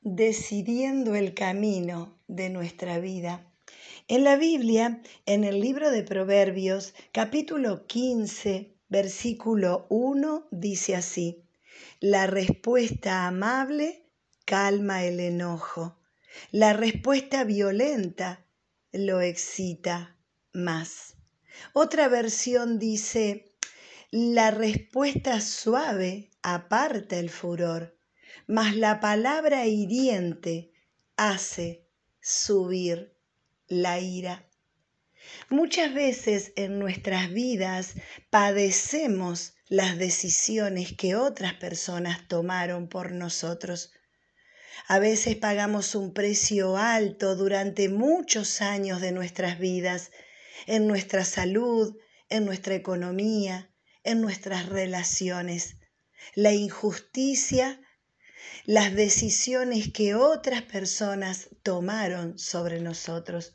decidiendo el camino de nuestra vida. En la Biblia, en el libro de Proverbios, capítulo 15, versículo 1, dice así, la respuesta amable calma el enojo, la respuesta violenta lo excita más. Otra versión dice, la respuesta suave aparta el furor, mas la palabra hiriente hace subir la ira. Muchas veces en nuestras vidas padecemos las decisiones que otras personas tomaron por nosotros. A veces pagamos un precio alto durante muchos años de nuestras vidas, en nuestra salud, en nuestra economía, en nuestras relaciones. La injusticia, las decisiones que otras personas tomaron sobre nosotros.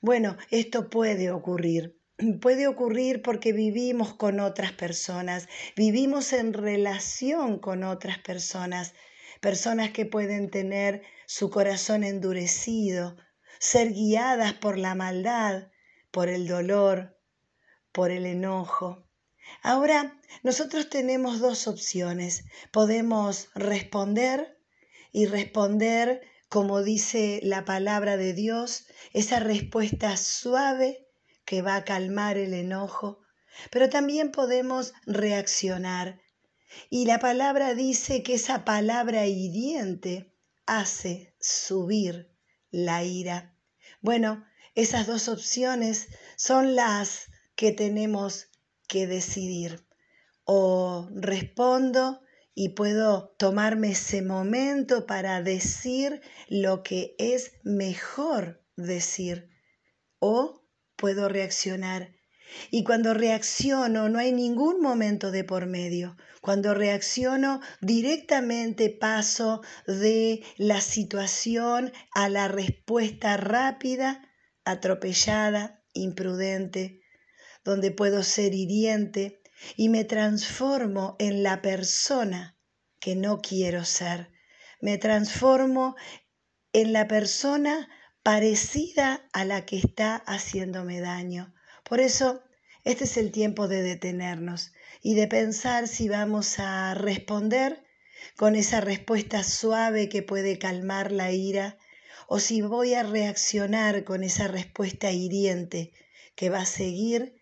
Bueno, esto puede ocurrir. Puede ocurrir porque vivimos con otras personas, vivimos en relación con otras personas, personas que pueden tener su corazón endurecido, ser guiadas por la maldad, por el dolor, por el enojo. Ahora, nosotros tenemos dos opciones. Podemos responder y responder como dice la palabra de Dios, esa respuesta suave que va a calmar el enojo, pero también podemos reaccionar. Y la palabra dice que esa palabra hiriente hace subir la ira. Bueno, esas dos opciones son las que tenemos que decidir. O respondo y puedo tomarme ese momento para decir lo que es mejor decir o puedo reaccionar. Y cuando reacciono no hay ningún momento de por medio. Cuando reacciono directamente paso de la situación a la respuesta rápida, atropellada, imprudente, donde puedo ser hiriente, y me transformo en la persona que no quiero ser. Me transformo en la persona parecida a la que está haciéndome daño. Por eso, este es el tiempo de detenernos y de pensar si vamos a responder con esa respuesta suave que puede calmar la ira o si voy a reaccionar con esa respuesta hiriente que va a seguir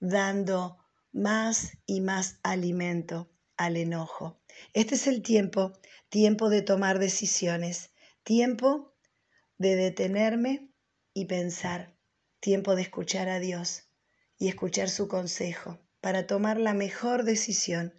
dando más y más alimento al enojo. Este es el tiempo, tiempo de tomar decisiones, tiempo de detenerme y pensar, tiempo de escuchar a Dios y escuchar su consejo para tomar la mejor decisión